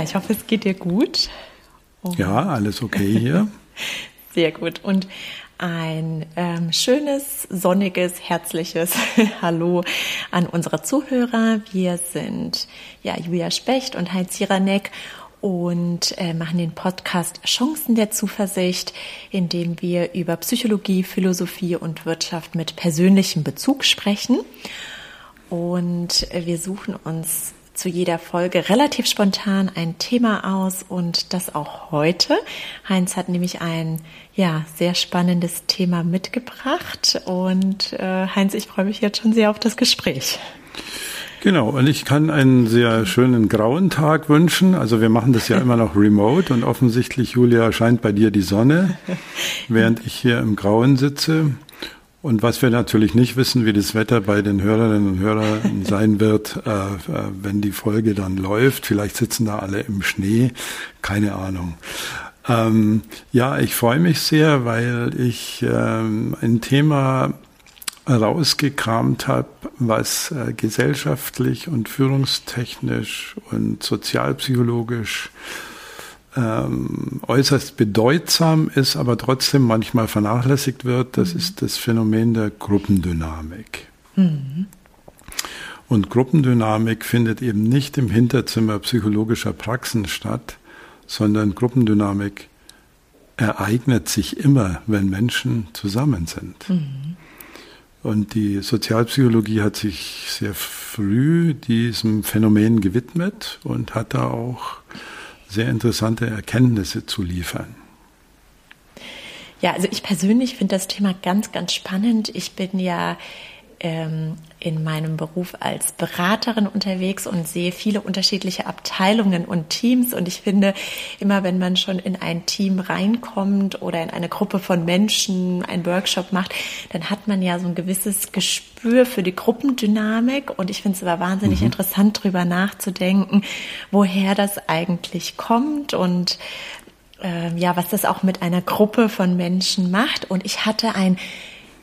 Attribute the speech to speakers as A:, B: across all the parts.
A: Ja, ich hoffe, es geht dir gut.
B: Und ja, alles okay hier.
A: Sehr gut. Und ein ähm, schönes, sonniges, herzliches Hallo an unsere Zuhörer. Wir sind ja Julia Specht und Heinz Jiranek und äh, machen den Podcast Chancen der Zuversicht, in dem wir über Psychologie, Philosophie und Wirtschaft mit persönlichem Bezug sprechen. Und wir suchen uns zu jeder Folge relativ spontan ein Thema aus und das auch heute. Heinz hat nämlich ein ja sehr spannendes Thema mitgebracht und äh, Heinz, ich freue mich jetzt schon sehr auf das Gespräch.
B: Genau, und ich kann einen sehr schönen grauen Tag wünschen. Also wir machen das ja immer noch remote und offensichtlich, Julia, scheint bei dir die Sonne, während ich hier im Grauen sitze. Und was wir natürlich nicht wissen, wie das Wetter bei den Hörerinnen und Hörern sein wird, äh, äh, wenn die Folge dann läuft. Vielleicht sitzen da alle im Schnee, keine Ahnung. Ähm, ja, ich freue mich sehr, weil ich ähm, ein Thema rausgekramt habe, was äh, gesellschaftlich und führungstechnisch und sozialpsychologisch ähm, äußerst bedeutsam ist, aber trotzdem manchmal vernachlässigt wird, das mhm. ist das Phänomen der Gruppendynamik. Mhm. Und Gruppendynamik findet eben nicht im Hinterzimmer psychologischer Praxen statt, sondern Gruppendynamik ereignet sich immer, wenn Menschen zusammen sind. Mhm. Und die Sozialpsychologie hat sich sehr früh diesem Phänomen gewidmet und hat da auch sehr interessante Erkenntnisse zu liefern.
A: Ja, also ich persönlich finde das Thema ganz, ganz spannend. Ich bin ja ähm, in meinem Beruf als Beraterin unterwegs und sehe viele unterschiedliche Abteilungen und Teams. Und ich finde, immer wenn man schon in ein Team reinkommt oder in eine Gruppe von Menschen einen Workshop macht, dann hat man ja so ein gewisses Gespür für die Gruppendynamik. Und ich finde es aber wahnsinnig mhm. interessant, darüber nachzudenken, woher das eigentlich kommt und äh, ja, was das auch mit einer Gruppe von Menschen macht. Und ich hatte ein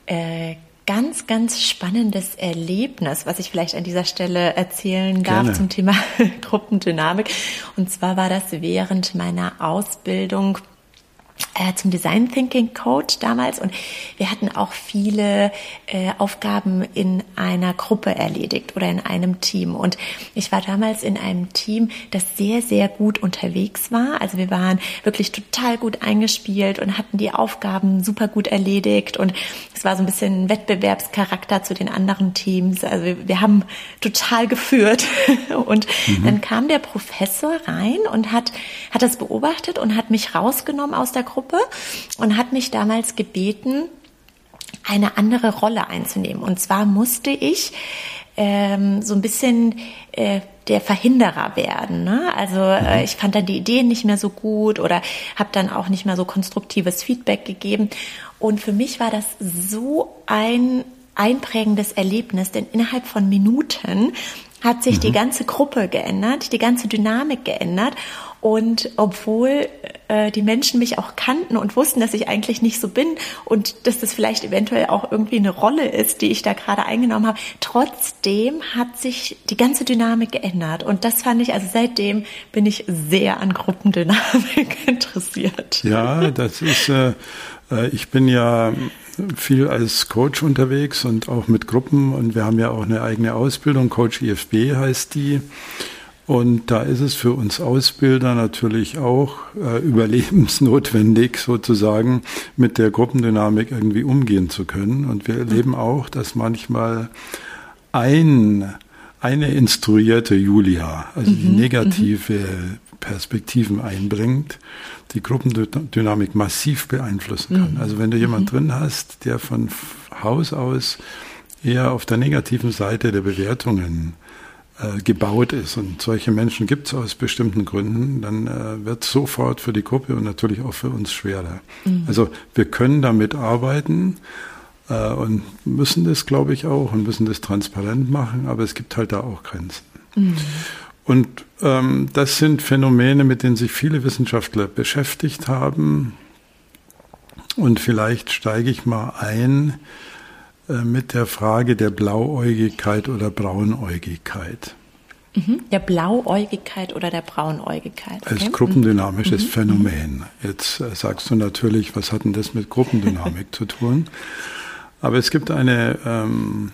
A: äh, ganz, ganz spannendes Erlebnis, was ich vielleicht an dieser Stelle erzählen darf Gerne. zum Thema Gruppendynamik. Und zwar war das während meiner Ausbildung äh, zum Design Thinking Coach damals und wir hatten auch viele äh, Aufgaben in einer Gruppe erledigt oder in einem Team und ich war damals in einem Team, das sehr sehr gut unterwegs war. Also wir waren wirklich total gut eingespielt und hatten die Aufgaben super gut erledigt und es war so ein bisschen Wettbewerbscharakter zu den anderen Teams. Also wir, wir haben total geführt und mhm. dann kam der Professor rein und hat hat das beobachtet und hat mich rausgenommen aus der Gruppe und hat mich damals gebeten, eine andere Rolle einzunehmen. Und zwar musste ich ähm, so ein bisschen äh, der Verhinderer werden. Ne? Also äh, mhm. ich fand dann die Ideen nicht mehr so gut oder habe dann auch nicht mehr so konstruktives Feedback gegeben. Und für mich war das so ein einprägendes Erlebnis, denn innerhalb von Minuten hat sich mhm. die ganze Gruppe geändert, die ganze Dynamik geändert. Und obwohl äh, die Menschen mich auch kannten und wussten, dass ich eigentlich nicht so bin und dass das vielleicht eventuell auch irgendwie eine Rolle ist, die ich da gerade eingenommen habe, trotzdem hat sich die ganze Dynamik geändert. Und das fand ich, also seitdem bin ich sehr an Gruppendynamik interessiert.
B: Ja, das ist, äh, ich bin ja viel als Coach unterwegs und auch mit Gruppen und wir haben ja auch eine eigene Ausbildung, Coach IFB heißt die. Und da ist es für uns Ausbilder natürlich auch äh, überlebensnotwendig, sozusagen mit der Gruppendynamik irgendwie umgehen zu können. Und wir erleben auch, dass manchmal ein, eine instruierte Julia, also die mhm, negative mhm. Perspektiven einbringt, die Gruppendynamik massiv beeinflussen kann. Mhm. Also wenn du jemand drin hast, der von Haus aus eher auf der negativen Seite der Bewertungen äh, gebaut ist. Und solche Menschen gibt es aus bestimmten Gründen, dann äh, wird sofort für die Gruppe und natürlich auch für uns schwerer. Mhm. Also wir können damit arbeiten äh, und müssen das, glaube ich, auch und müssen das transparent machen, aber es gibt halt da auch Grenzen. Und ähm, das sind Phänomene, mit denen sich viele Wissenschaftler beschäftigt haben. Und vielleicht steige ich mal ein äh, mit der Frage der Blauäugigkeit oder Braunäugigkeit.
A: Mhm. Der Blauäugigkeit oder der Braunäugigkeit.
B: Okay? Als gruppendynamisches mhm. Phänomen. Jetzt äh, sagst du natürlich, was hat denn das mit Gruppendynamik zu tun? Aber es gibt eine ähm,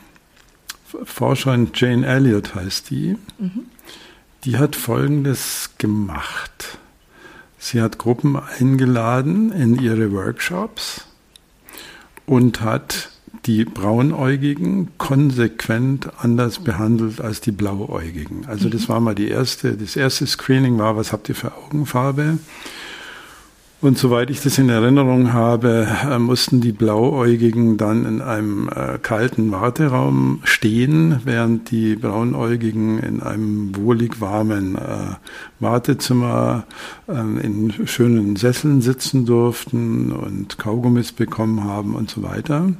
B: Forscherin, Jane Elliott heißt die, mhm. Die hat Folgendes gemacht. Sie hat Gruppen eingeladen in ihre Workshops und hat die Braunäugigen konsequent anders behandelt als die Blauäugigen. Also das war mal die erste, das erste Screening war, was habt ihr für Augenfarbe? Und soweit ich das in Erinnerung habe, äh, mussten die Blauäugigen dann in einem äh, kalten Warteraum stehen, während die Braunäugigen in einem wohlig warmen äh, Wartezimmer ähm, in schönen Sesseln sitzen durften und Kaugummis bekommen haben und so weiter.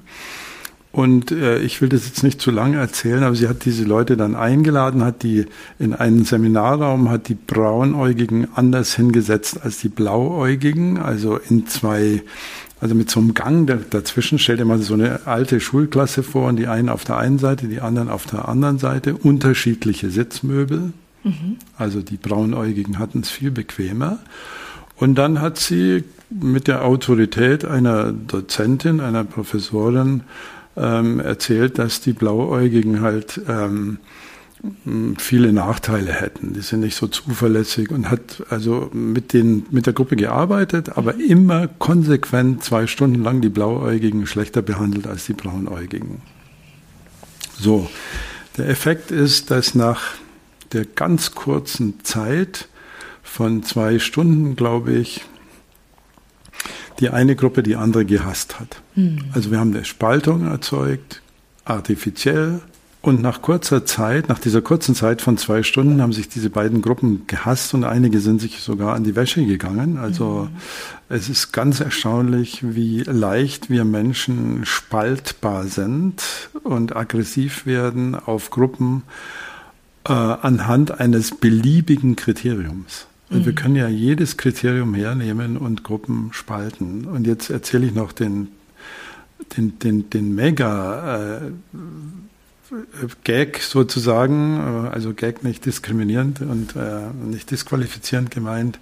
B: Und äh, ich will das jetzt nicht zu lange erzählen, aber sie hat diese Leute dann eingeladen, hat die in einen Seminarraum, hat die Braunäugigen anders hingesetzt als die Blauäugigen, also in zwei, also mit so einem Gang dazwischen. Stell dir mal so eine alte Schulklasse vor und die einen auf der einen Seite, die anderen auf der anderen Seite, unterschiedliche Sitzmöbel. Mhm. Also die Braunäugigen hatten es viel bequemer. Und dann hat sie mit der Autorität einer Dozentin, einer Professorin ähm, erzählt, dass die Blauäugigen halt ähm, viele Nachteile hätten. Die sind nicht so zuverlässig und hat also mit, den, mit der Gruppe gearbeitet, aber immer konsequent zwei Stunden lang die Blauäugigen schlechter behandelt als die Braunäugigen. So, der Effekt ist, dass nach der ganz kurzen Zeit von zwei Stunden, glaube ich, die eine Gruppe die andere gehasst hat. Mhm. Also wir haben eine Spaltung erzeugt, artifiziell. Und nach kurzer Zeit, nach dieser kurzen Zeit von zwei Stunden, haben sich diese beiden Gruppen gehasst und einige sind sich sogar an die Wäsche gegangen. Also mhm. es ist ganz erstaunlich, wie leicht wir Menschen spaltbar sind und aggressiv werden auf Gruppen äh, anhand eines beliebigen Kriteriums. Mhm. Wir können ja jedes Kriterium hernehmen und Gruppen spalten. Und jetzt erzähle ich noch den, den, den, den Mega äh, Gag sozusagen, äh, also Gag nicht diskriminierend und äh, nicht disqualifizierend gemeint.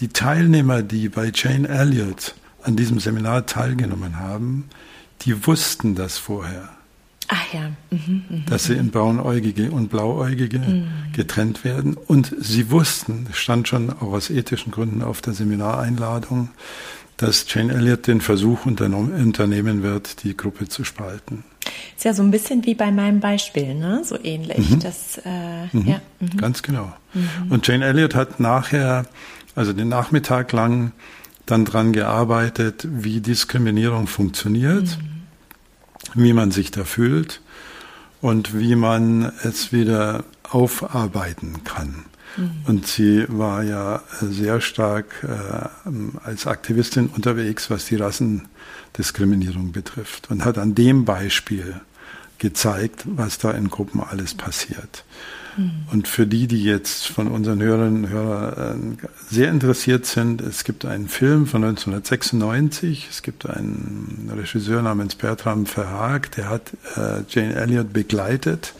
B: Die Teilnehmer, die bei Jane Elliott an diesem Seminar teilgenommen haben, die wussten das vorher.
A: Ach ja. Mhm,
B: mh, dass sie in Braunäugige und Blauäugige mhm. getrennt werden. Und sie wussten, stand schon auch aus ethischen Gründen auf der Seminareinladung, dass Jane Elliott den Versuch unternehmen wird, die Gruppe zu spalten.
A: Ist ja so ein bisschen wie bei meinem Beispiel, ne? So ähnlich. Mhm. Das, äh,
B: mhm. Ja. Mhm. Ganz genau. Mhm. Und Jane Elliott hat nachher, also den Nachmittag lang, dann dran gearbeitet, wie Diskriminierung funktioniert. Wie man sich da fühlt und wie man es wieder aufarbeiten kann. Mhm. Und sie war ja sehr stark äh, als Aktivistin unterwegs, was die Rassendiskriminierung betrifft und hat an dem Beispiel gezeigt, was da in Gruppen alles passiert. Mhm. Und für die, die jetzt von unseren Hörerinnen und Hörern äh, sehr interessiert sind, es gibt einen Film von 1996, es gibt einen Regisseur namens Bertram Verhaag, der hat äh, Jane Elliott begleitet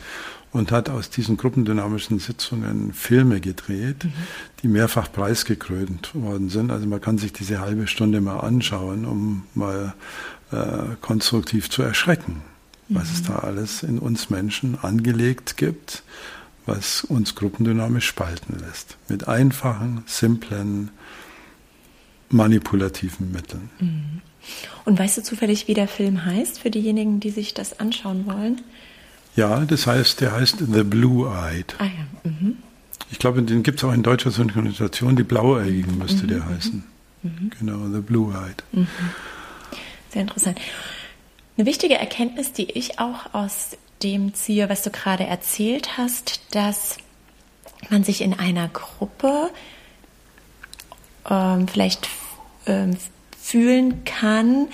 B: und hat aus diesen gruppendynamischen Sitzungen Filme gedreht, mhm. die mehrfach preisgekrönt worden sind. Also man kann sich diese halbe Stunde mal anschauen, um mal äh, konstruktiv zu erschrecken, mhm. was es mhm. da alles in uns Menschen angelegt gibt was uns gruppendynamisch spalten lässt. Mit einfachen, simplen, manipulativen Mitteln. Mhm.
A: Und weißt du zufällig, wie der Film heißt, für diejenigen, die sich das anschauen wollen?
B: Ja, das heißt, der heißt The Blue Eyed. Ah ja. Mhm. Ich glaube, den gibt es auch in deutscher Synchronisation. Die Blauäugigen müsste mhm. der heißen. Mhm. Genau, The Blue Eyed. Mhm.
A: Sehr interessant. Eine wichtige Erkenntnis, die ich auch aus dem ziehe, was du gerade erzählt hast, dass man sich in einer Gruppe ähm, vielleicht ähm, fühlen kann,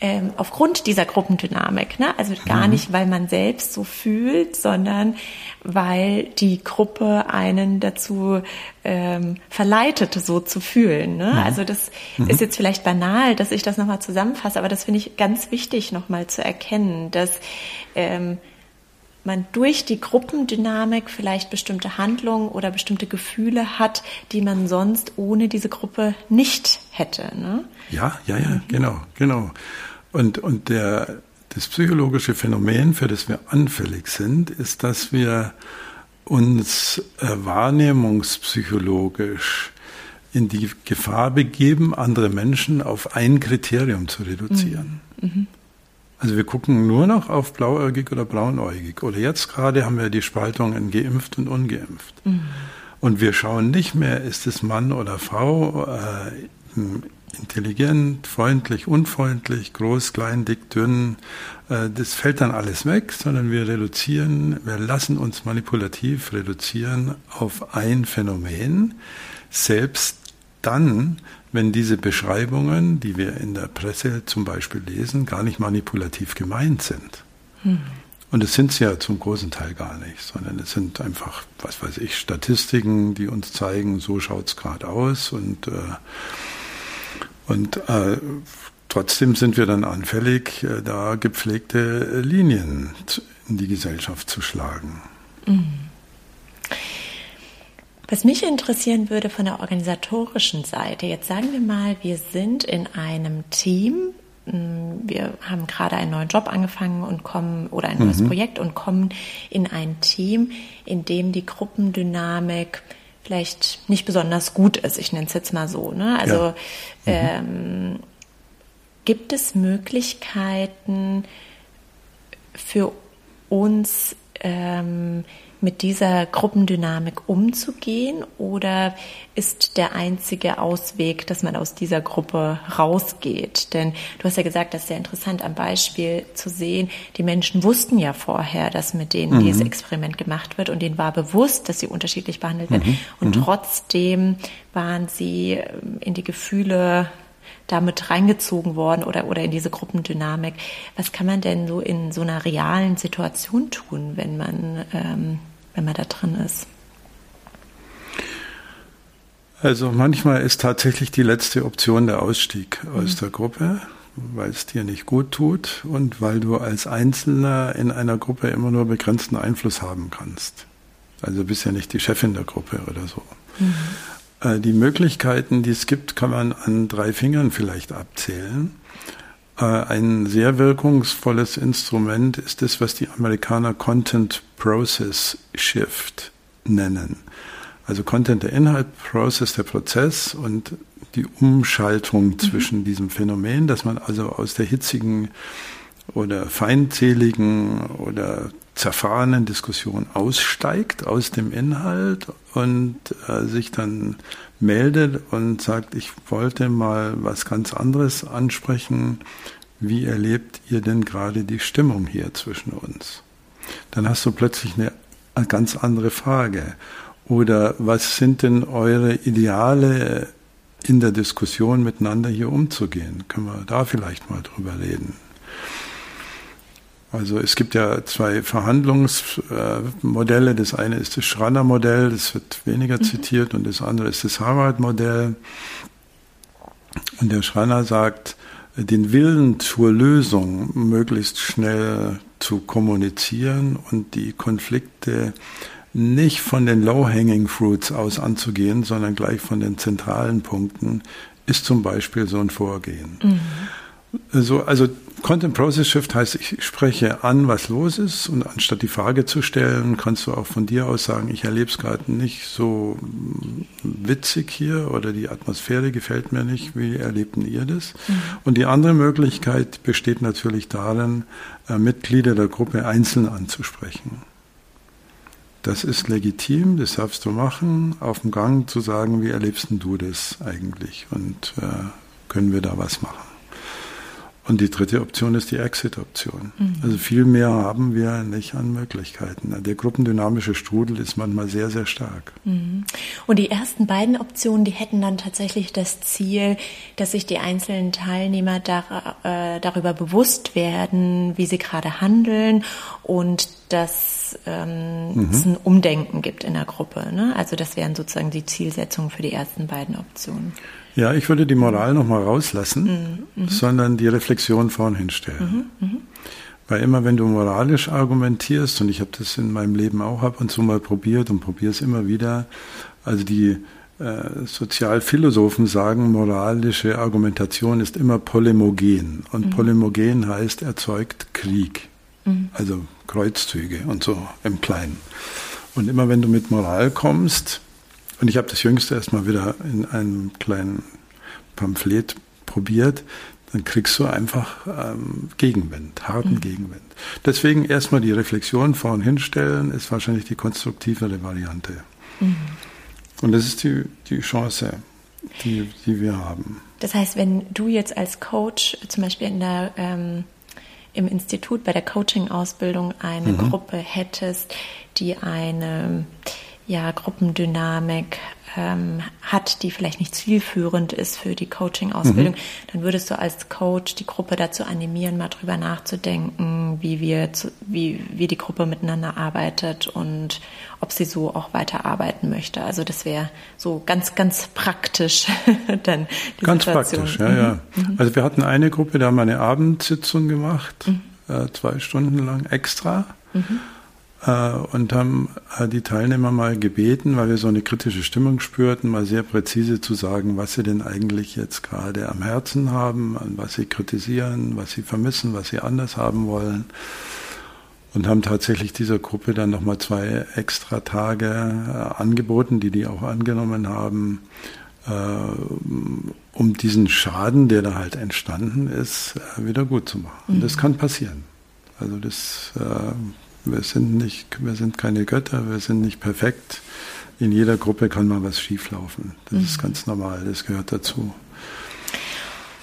A: ähm, aufgrund dieser Gruppendynamik. Ne? Also gar mhm. nicht, weil man selbst so fühlt, sondern weil die Gruppe einen dazu ähm, verleitet, so zu fühlen. Ne? Mhm. Also das mhm. ist jetzt vielleicht banal, dass ich das nochmal zusammenfasse, aber das finde ich ganz wichtig nochmal zu erkennen, dass ähm, man durch die Gruppendynamik vielleicht bestimmte Handlungen oder bestimmte Gefühle hat, die man sonst ohne diese Gruppe nicht hätte. Ne?
B: Ja, ja, ja, genau, genau. Und, und der, das psychologische Phänomen, für das wir anfällig sind, ist, dass wir uns äh, wahrnehmungspsychologisch in die Gefahr begeben, andere Menschen auf ein Kriterium zu reduzieren. Mhm. Mhm. Also wir gucken nur noch auf blauäugig oder braunäugig. Oder jetzt gerade haben wir die Spaltung in geimpft und ungeimpft. Mhm. Und wir schauen nicht mehr, ist es Mann oder Frau, äh, intelligent, freundlich, unfreundlich, groß, klein, dick, dünn. Äh, das fällt dann alles weg, sondern wir reduzieren, wir lassen uns manipulativ reduzieren auf ein Phänomen, selbst dann, wenn diese Beschreibungen, die wir in der Presse zum Beispiel lesen, gar nicht manipulativ gemeint sind. Hm. Und es sind sie ja zum großen Teil gar nicht, sondern es sind einfach, was weiß ich, Statistiken, die uns zeigen, so schaut es gerade aus. Und, äh, und äh, trotzdem sind wir dann anfällig, äh, da gepflegte Linien in die Gesellschaft zu schlagen. Mhm.
A: Was mich interessieren würde von der organisatorischen Seite, jetzt sagen wir mal, wir sind in einem Team, hm, wir haben gerade einen neuen Job angefangen und kommen oder ein neues mhm. Projekt und kommen in ein Team, in dem die Gruppendynamik vielleicht nicht besonders gut ist. Ich nenne es jetzt mal so. Ne? Also ja. mhm. ähm, gibt es Möglichkeiten für uns ähm, mit dieser Gruppendynamik umzugehen oder ist der einzige Ausweg, dass man aus dieser Gruppe rausgeht? Denn du hast ja gesagt, das ist sehr interessant am Beispiel zu sehen, die Menschen wussten ja vorher, dass mit denen mhm. dieses Experiment gemacht wird und denen war bewusst, dass sie unterschiedlich behandelt werden mhm. und mhm. trotzdem waren sie ähm, in die Gefühle damit reingezogen worden oder, oder in diese Gruppendynamik. Was kann man denn so in so einer realen Situation tun, wenn man, ähm, wenn man da drin ist?
B: Also manchmal ist tatsächlich die letzte Option der Ausstieg mhm. aus der Gruppe, weil es dir nicht gut tut und weil du als Einzelner in einer Gruppe immer nur begrenzten Einfluss haben kannst. Also bist ja nicht die Chefin der Gruppe oder so. Mhm. Äh, die Möglichkeiten, die es gibt, kann man an drei Fingern vielleicht abzählen. Äh, ein sehr wirkungsvolles Instrument ist das, was die Amerikaner Content Process Shift nennen. Also Content der Inhalt, Process der Prozess und die Umschaltung mhm. zwischen diesem Phänomen, dass man also aus der hitzigen oder feindseligen oder zerfahrenen Diskussion aussteigt aus dem Inhalt und äh, sich dann meldet und sagt, ich wollte mal was ganz anderes ansprechen. Wie erlebt ihr denn gerade die Stimmung hier zwischen uns? Dann hast du plötzlich eine, eine ganz andere Frage. Oder was sind denn eure Ideale in der Diskussion miteinander hier umzugehen? Können wir da vielleicht mal drüber reden? Also es gibt ja zwei Verhandlungsmodelle. Das eine ist das Schranner-Modell, das wird weniger mhm. zitiert, und das andere ist das Harvard-Modell. Und der Schranner sagt, den Willen zur Lösung möglichst schnell zu kommunizieren und die Konflikte nicht von den Low-Hanging Fruits aus anzugehen, sondern gleich von den zentralen Punkten, ist zum Beispiel so ein Vorgehen. Mhm. Also, also Content Process Shift heißt, ich spreche an, was los ist und anstatt die Frage zu stellen, kannst du auch von dir aus sagen, ich erlebe es gerade nicht so witzig hier oder die Atmosphäre gefällt mir nicht, wie erlebten ihr das? Mhm. Und die andere Möglichkeit besteht natürlich darin, äh, Mitglieder der Gruppe einzeln anzusprechen. Das ist legitim, das darfst du machen, auf dem Gang zu sagen, wie erlebst du das eigentlich und äh, können wir da was machen? Und die dritte Option ist die Exit-Option. Mhm. Also viel mehr haben wir nicht an Möglichkeiten. Der gruppendynamische Strudel ist manchmal sehr, sehr stark.
A: Mhm. Und die ersten beiden Optionen, die hätten dann tatsächlich das Ziel, dass sich die einzelnen Teilnehmer dar, äh, darüber bewusst werden, wie sie gerade handeln und dass ähm, mhm. es ein Umdenken gibt in der Gruppe. Ne? Also das wären sozusagen die Zielsetzungen für die ersten beiden Optionen.
B: Ja, ich würde die Moral nochmal rauslassen, mhm, mhm, sondern die Reflexion vorn hinstellen. Mhm, mhm. Weil immer wenn du moralisch argumentierst, und ich habe das in meinem Leben auch ab und zu mal probiert und probiere es immer wieder, also die äh, Sozialphilosophen sagen, moralische Argumentation ist immer polemogen. Und mhm. polemogen heißt, erzeugt Krieg. Mhm. Also Kreuzzüge und so im Kleinen. Und immer wenn du mit Moral kommst, und ich habe das jüngste erstmal wieder in einem kleinen Pamphlet probiert, dann kriegst du einfach ähm, Gegenwind, harten mhm. Gegenwind. Deswegen erstmal die Reflexion vorn hinstellen, ist wahrscheinlich die konstruktivere Variante. Mhm. Und das ist die, die Chance, die, die wir haben.
A: Das heißt, wenn du jetzt als Coach zum Beispiel in der, ähm, im Institut bei der Coaching-Ausbildung eine mhm. Gruppe hättest, die eine ja, Gruppendynamik ähm, hat, die vielleicht nicht zielführend ist für die Coaching-Ausbildung, mhm. dann würdest du als Coach die Gruppe dazu animieren, mal drüber nachzudenken, wie wir, zu, wie, wie die Gruppe miteinander arbeitet und ob sie so auch weiterarbeiten möchte. Also das wäre so ganz, ganz praktisch dann
B: die Ganz Situation. praktisch, ja, mhm. ja. Mhm. Also wir hatten eine Gruppe, da haben wir eine Abendsitzung gemacht, mhm. äh, zwei Stunden lang extra. Mhm. Äh, und haben äh, die Teilnehmer mal gebeten, weil wir so eine kritische Stimmung spürten, mal sehr präzise zu sagen, was sie denn eigentlich jetzt gerade am Herzen haben, an was sie kritisieren, was sie vermissen, was sie anders haben wollen. Und haben tatsächlich dieser Gruppe dann nochmal zwei extra Tage äh, angeboten, die die auch angenommen haben, um diesen Schaden, der da halt entstanden ist, wieder gut zu machen. Und das mhm. kann passieren. Also das wir sind nicht, wir sind keine Götter, wir sind nicht perfekt. In jeder Gruppe kann mal was schieflaufen. Das mhm. ist ganz normal, das gehört dazu.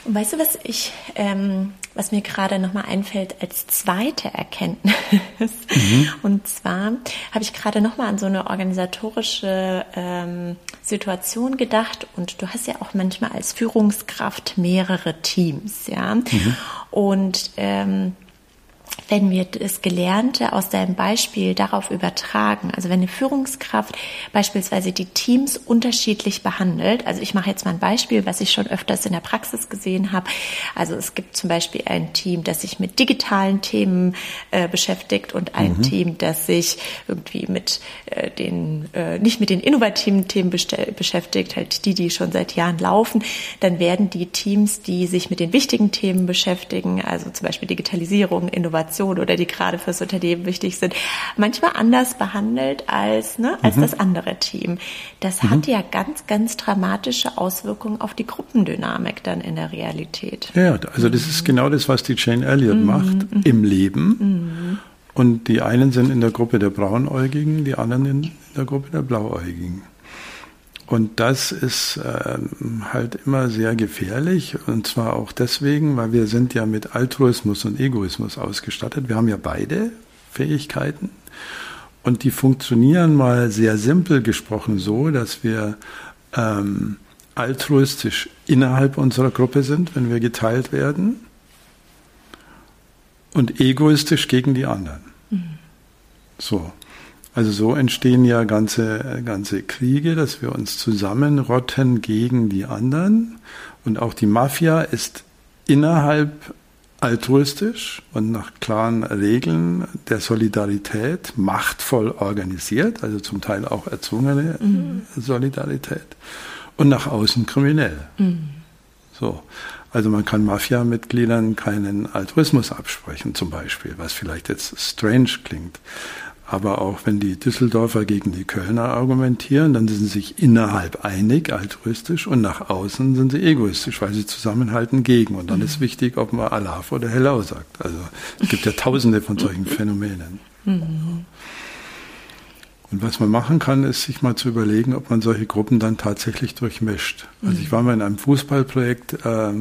A: Und weißt du, was ich, ähm, was mir gerade nochmal einfällt als zweite Erkenntnis? Mhm. Und zwar habe ich gerade nochmal an so eine organisatorische ähm, Situation gedacht. Und du hast ja auch manchmal als Führungskraft mehrere Teams, ja. Mhm. Und ähm, wenn wir das Gelernte aus deinem Beispiel darauf übertragen, also wenn eine Führungskraft beispielsweise die Teams unterschiedlich behandelt, also ich mache jetzt mal ein Beispiel, was ich schon öfters in der Praxis gesehen habe. Also es gibt zum Beispiel ein Team, das sich mit digitalen Themen äh, beschäftigt und ein mhm. Team, das sich irgendwie mit äh, den, äh, nicht mit den innovativen Themen beschäftigt, halt die, die schon seit Jahren laufen. Dann werden die Teams, die sich mit den wichtigen Themen beschäftigen, also zum Beispiel Digitalisierung, Innovation, Innovation oder die gerade fürs Unternehmen wichtig sind, manchmal anders behandelt als, ne, als mhm. das andere Team. Das mhm. hat ja ganz, ganz dramatische Auswirkungen auf die Gruppendynamik dann in der Realität.
B: Ja, also das ist genau das, was die Jane Elliott mhm. macht mhm. im Leben. Mhm. Und die einen sind in der Gruppe der Braunäugigen, die anderen in der Gruppe der Blauäugigen. Und das ist ähm, halt immer sehr gefährlich. Und zwar auch deswegen, weil wir sind ja mit Altruismus und Egoismus ausgestattet. Wir haben ja beide Fähigkeiten. Und die funktionieren mal sehr simpel gesprochen so, dass wir ähm, altruistisch innerhalb unserer Gruppe sind, wenn wir geteilt werden. Und egoistisch gegen die anderen. Mhm. So. Also so entstehen ja ganze, ganze Kriege, dass wir uns zusammenrotten gegen die anderen. Und auch die Mafia ist innerhalb altruistisch und nach klaren Regeln der Solidarität machtvoll organisiert, also zum Teil auch erzwungene mhm. Solidarität und nach außen kriminell. Mhm. So. Also man kann Mafia-Mitgliedern keinen Altruismus absprechen, zum Beispiel, was vielleicht jetzt strange klingt. Aber auch wenn die Düsseldorfer gegen die Kölner argumentieren, dann sind sie sich innerhalb einig, altruistisch, und nach außen sind sie egoistisch, weil sie zusammenhalten gegen. Und dann mhm. ist wichtig, ob man Allah oder Hellau sagt. Also es gibt ja tausende von solchen Phänomenen. Mhm. Und was man machen kann, ist sich mal zu überlegen, ob man solche Gruppen dann tatsächlich durchmischt. Also ich war mal in einem Fußballprojekt äh,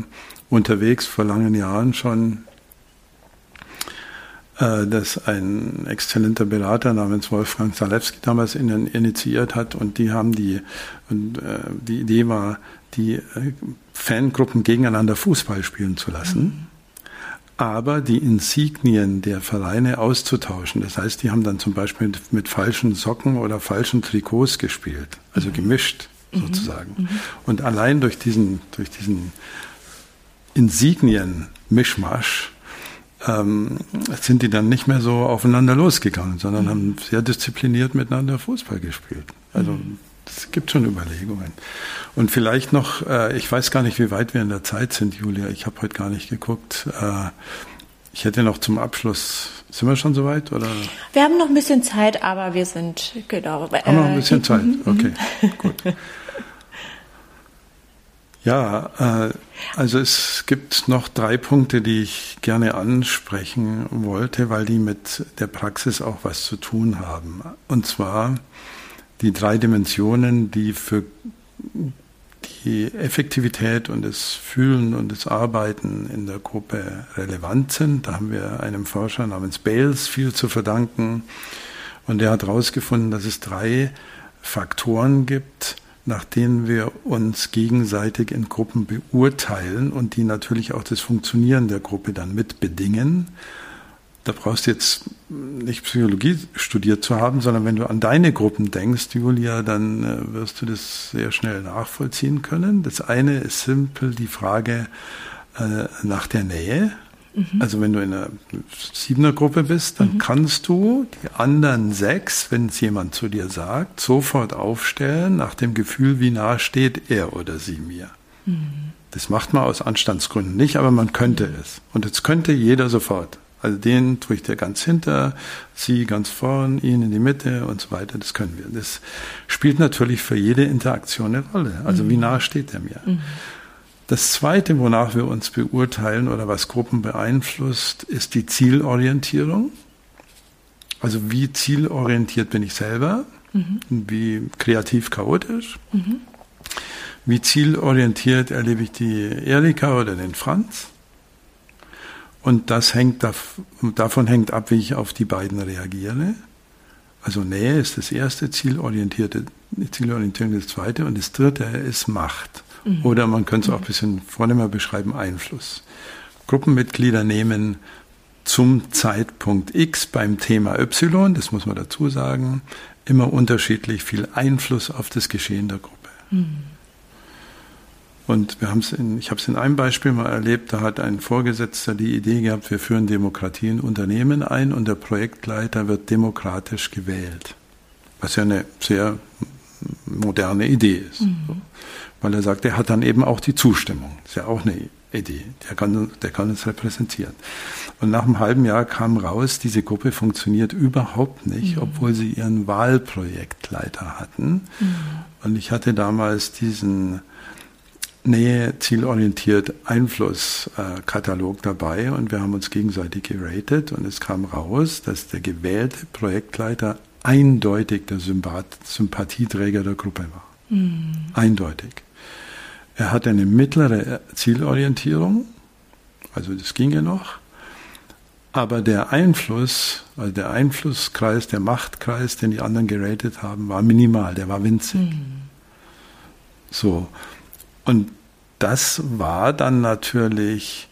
B: unterwegs vor langen Jahren schon das ein exzellenter Berater namens Wolfgang Zalewski damals initiiert hat und die haben die, und, äh, die Idee war, die äh, Fangruppen gegeneinander Fußball spielen zu lassen. Mhm. Aber die Insignien der Vereine auszutauschen. Das heißt, die haben dann zum Beispiel mit, mit falschen Socken oder falschen Trikots gespielt, also mhm. gemischt mhm. sozusagen. Mhm. Und allein durch diesen, durch diesen Insignien-Mischmasch ähm, sind die dann nicht mehr so aufeinander losgegangen, sondern mhm. haben sehr diszipliniert miteinander Fußball gespielt. Also mhm. es gibt schon Überlegungen. Und vielleicht noch, äh, ich weiß gar nicht, wie weit wir in der Zeit sind, Julia. Ich habe heute gar nicht geguckt. Äh, ich hätte noch zum Abschluss, sind wir schon soweit? Oder?
A: Wir haben noch ein bisschen Zeit, aber wir sind, genau.
B: Haben wir noch ein bisschen äh, Zeit, mhm, okay, gut. Ja, äh, also es gibt noch drei Punkte, die ich gerne ansprechen wollte, weil die mit der Praxis auch was zu tun haben. Und zwar die drei Dimensionen, die für die Effektivität und das Fühlen und das Arbeiten in der Gruppe relevant sind. Da haben wir einem Forscher namens Bales viel zu verdanken. Und der hat herausgefunden, dass es drei Faktoren gibt, nach denen wir uns gegenseitig in Gruppen beurteilen und die natürlich auch das Funktionieren der Gruppe dann mitbedingen. Da brauchst du jetzt nicht Psychologie studiert zu haben, sondern wenn du an deine Gruppen denkst, Julia, dann äh, wirst du das sehr schnell nachvollziehen können. Das eine ist simpel die Frage äh, nach der Nähe. Mhm. Also wenn du in einer Siebener-Gruppe bist, dann mhm. kannst du die anderen sechs, wenn es jemand zu dir sagt, sofort aufstellen nach dem Gefühl, wie nah steht er oder sie mir. Mhm. Das macht man aus Anstandsgründen nicht, aber man könnte es. Und jetzt könnte jeder sofort. Also den tue ich dir ganz hinter, sie ganz vorn, ihn in die Mitte und so weiter. Das können wir. Das spielt natürlich für jede Interaktion eine Rolle. Also wie mhm. nah steht er mir? Das Zweite, wonach wir uns beurteilen oder was Gruppen beeinflusst, ist die Zielorientierung. Also wie zielorientiert bin ich selber? Mhm. Wie kreativ chaotisch? Mhm. Wie zielorientiert erlebe ich die Erika oder den Franz? Und das hängt davon hängt ab, wie ich auf die beiden reagiere. Also Nähe ist das erste, zielorientierte, Zielorientierung das zweite und das dritte ist Macht. Mhm. Oder man könnte es auch ein bisschen vornehmer beschreiben, Einfluss. Gruppenmitglieder nehmen zum Zeitpunkt X beim Thema Y, das muss man dazu sagen, immer unterschiedlich viel Einfluss auf das Geschehen der Gruppe. Mhm. Und wir haben es in, ich habe es in einem Beispiel mal erlebt, da hat ein Vorgesetzter die Idee gehabt, wir führen Demokratie in Unternehmen ein und der Projektleiter wird demokratisch gewählt. Was ja eine sehr moderne Idee ist. Mhm weil er sagt, er hat dann eben auch die Zustimmung. Das ist ja auch eine Idee. Der kann, der kann uns repräsentieren. Und nach einem halben Jahr kam raus, diese Gruppe funktioniert überhaupt nicht, mhm. obwohl sie ihren Wahlprojektleiter hatten. Mhm. Und ich hatte damals diesen Nähe, zielorientiert Einflusskatalog dabei und wir haben uns gegenseitig geratet und es kam raus, dass der gewählte Projektleiter eindeutig der Sympathieträger der Gruppe war. Mhm. Eindeutig. Er hatte eine mittlere Zielorientierung, also das ginge noch, aber der Einfluss, also der Einflusskreis, der Machtkreis, den die anderen geratet haben, war minimal, der war winzig. Mhm. So. Und das war dann natürlich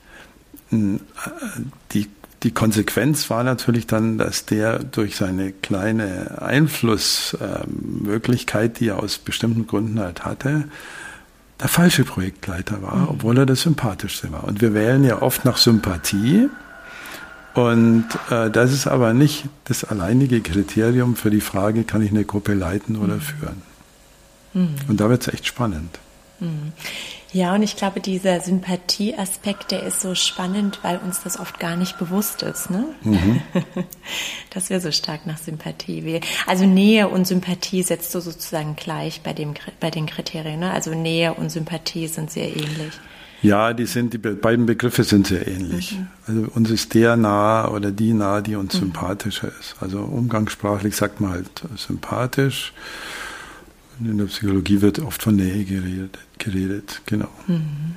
B: die, die Konsequenz war natürlich dann, dass der durch seine kleine Einflussmöglichkeit, die er aus bestimmten Gründen halt hatte, der falsche Projektleiter war, mhm. obwohl er der sympathischste war. Und wir wählen ja oft nach Sympathie. Und äh, das ist aber nicht das alleinige Kriterium für die Frage, kann ich eine Gruppe leiten oder mhm. führen. Mhm. Und da wird es echt spannend.
A: Mhm. Ja, und ich glaube, dieser Sympathieaspekt, der ist so spannend, weil uns das oft gar nicht bewusst ist, ne? Mhm. Dass wir so stark nach Sympathie wählen. Also Nähe und Sympathie setzt du sozusagen gleich bei, dem, bei den Kriterien, ne? Also Nähe und Sympathie sind sehr ähnlich.
B: Ja, die sind, die beiden Begriffe sind sehr ähnlich. Mhm. Also uns ist der nah oder die nah, die uns mhm. sympathischer ist. Also umgangssprachlich sagt man halt sympathisch. In der Psychologie wird oft von Nähe geredet geredet, genau. Mhm.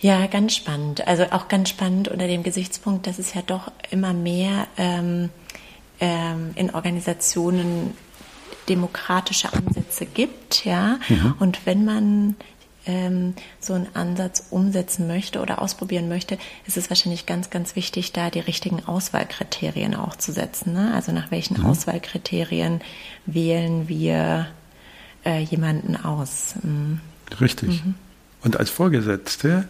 A: Ja, ganz spannend. Also auch ganz spannend unter dem Gesichtspunkt, dass es ja doch immer mehr ähm, ähm, in Organisationen demokratische Ansätze gibt, ja. Mhm. Und wenn man ähm, so einen Ansatz umsetzen möchte oder ausprobieren möchte, ist es wahrscheinlich ganz, ganz wichtig, da die richtigen Auswahlkriterien auch zu setzen. Ne? Also nach welchen mhm. Auswahlkriterien wählen wir äh, jemanden aus. Mhm.
B: Richtig. Mhm. Und als Vorgesetzte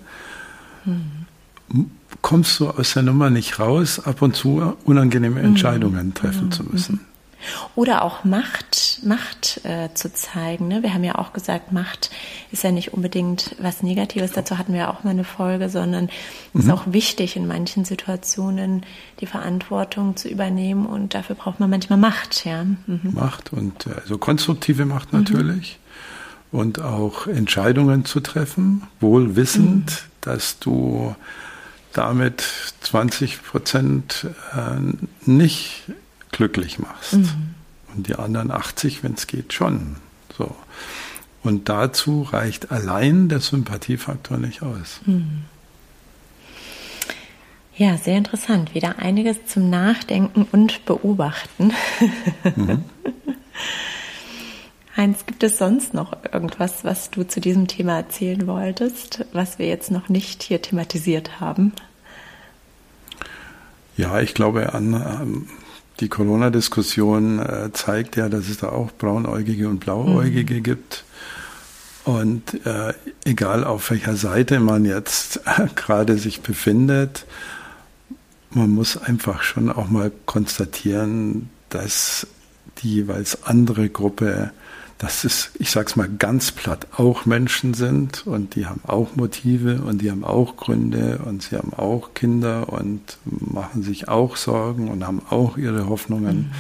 B: mhm. kommst du aus der Nummer nicht raus, ab und zu unangenehme mhm. Entscheidungen treffen mhm. zu müssen.
A: Oder auch Macht, Macht äh, zu zeigen. Ne? Wir haben ja auch gesagt, Macht ist ja nicht unbedingt was Negatives. Dazu hatten wir ja auch mal eine Folge, sondern es ist mhm. auch wichtig, in manchen Situationen die Verantwortung zu übernehmen und dafür braucht man manchmal Macht. Ja?
B: Mhm. Macht und also konstruktive Macht mhm. natürlich. Mhm. Und auch Entscheidungen zu treffen, wohl wissend, mhm. dass du damit 20 Prozent äh, nicht glücklich machst. Mhm. Und die anderen 80, wenn es geht, schon. So. Und dazu reicht allein der Sympathiefaktor nicht aus. Mhm.
A: Ja, sehr interessant. Wieder einiges zum Nachdenken und Beobachten. Mhm. Heinz, gibt es sonst noch irgendwas, was du zu diesem Thema erzählen wolltest, was wir jetzt noch nicht hier thematisiert haben?
B: Ja, ich glaube, an, ähm, die Corona-Diskussion äh, zeigt ja, dass es da auch Braunäugige und Blauäugige mhm. gibt. Und äh, egal auf welcher Seite man jetzt gerade sich befindet, man muss einfach schon auch mal konstatieren, dass die jeweils andere Gruppe dass es, ich sag's mal ganz platt, auch Menschen sind und die haben auch Motive und die haben auch Gründe und sie haben auch Kinder und machen sich auch Sorgen und haben auch ihre Hoffnungen. Mhm.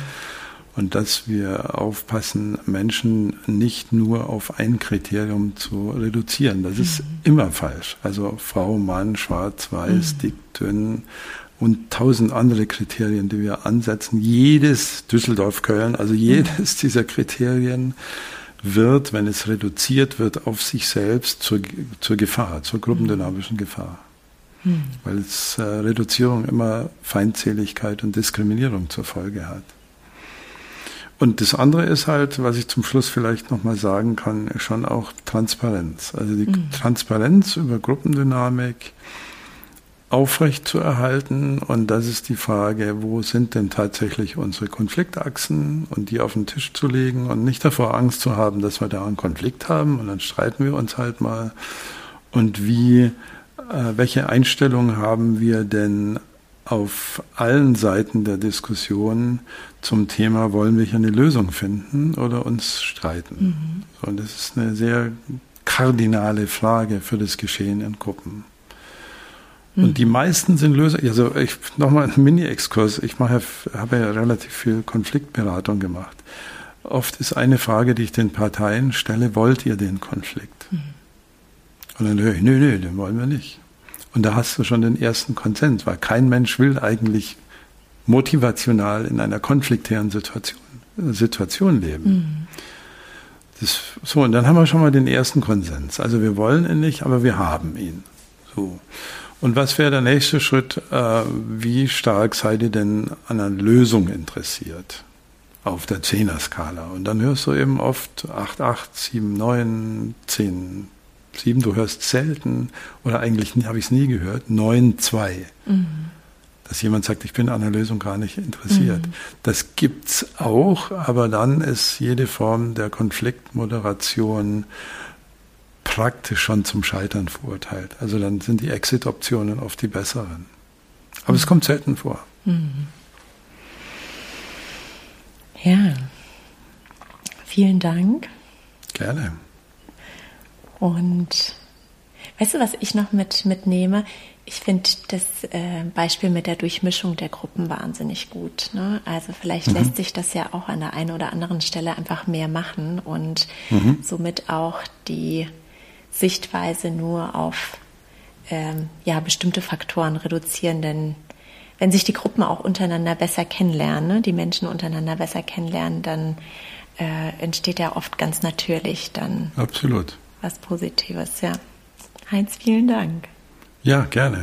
B: Und dass wir aufpassen, Menschen nicht nur auf ein Kriterium zu reduzieren. Das ist mhm. immer falsch. Also Frau, Mann, schwarz, weiß, mhm. dick, dünn und tausend andere Kriterien, die wir ansetzen. Jedes Düsseldorf, Köln, also jedes dieser Kriterien wird, wenn es reduziert wird auf sich selbst, zur, zur Gefahr, zur gruppendynamischen Gefahr. Hm. Weil es äh, Reduzierung immer Feindseligkeit und Diskriminierung zur Folge hat. Und das andere ist halt, was ich zum Schluss vielleicht nochmal sagen kann, schon auch Transparenz. Also die mhm. Transparenz über Gruppendynamik, aufrecht zu erhalten. Und das ist die Frage, wo sind denn tatsächlich unsere Konfliktachsen und die auf den Tisch zu legen und nicht davor Angst zu haben, dass wir da einen Konflikt haben und dann streiten wir uns halt mal. Und wie, äh, welche Einstellung haben wir denn auf allen Seiten der Diskussion zum Thema, wollen wir hier eine Lösung finden oder uns streiten? Mhm. So, und das ist eine sehr kardinale Frage für das Geschehen in Gruppen. Und die meisten sind Lösungen. Also ich nochmal ein Mini-Exkurs. Ich mache, habe ja relativ viel Konfliktberatung gemacht. Oft ist eine Frage, die ich den Parteien stelle: Wollt ihr den Konflikt? Mhm. Und dann höre ich: Nö, nö, den wollen wir nicht. Und da hast du schon den ersten Konsens, weil kein Mensch will eigentlich motivational in einer konfliktären Situation, Situation leben. Mhm. Das, so, und dann haben wir schon mal den ersten Konsens. Also wir wollen ihn nicht, aber wir haben ihn. So. Und was wäre der nächste Schritt? Äh, wie stark seid ihr denn an einer Lösung interessiert? Auf der Zehner-Skala. Und dann hörst du eben oft 8, 8, 7, 9, 10, 7. Du hörst selten, oder eigentlich habe ich es nie gehört, 9, 2. Mhm. Dass jemand sagt, ich bin an der Lösung gar nicht interessiert. Mhm. Das es auch, aber dann ist jede Form der Konfliktmoderation praktisch schon zum Scheitern verurteilt. Also dann sind die Exit-Optionen oft die besseren. Aber mhm. es kommt selten vor. Mhm.
A: Ja, vielen Dank.
B: Gerne.
A: Und weißt du, was ich noch mit, mitnehme? Ich finde das äh, Beispiel mit der Durchmischung der Gruppen wahnsinnig gut. Ne? Also vielleicht mhm. lässt sich das ja auch an der einen oder anderen Stelle einfach mehr machen und mhm. somit auch die Sichtweise nur auf ähm, ja, bestimmte Faktoren reduzieren. Denn wenn sich die Gruppen auch untereinander besser kennenlernen, ne, die Menschen untereinander besser kennenlernen, dann äh, entsteht ja oft ganz natürlich dann
B: Absolut.
A: was Positives. Ja. Heinz, vielen Dank.
B: Ja, gerne.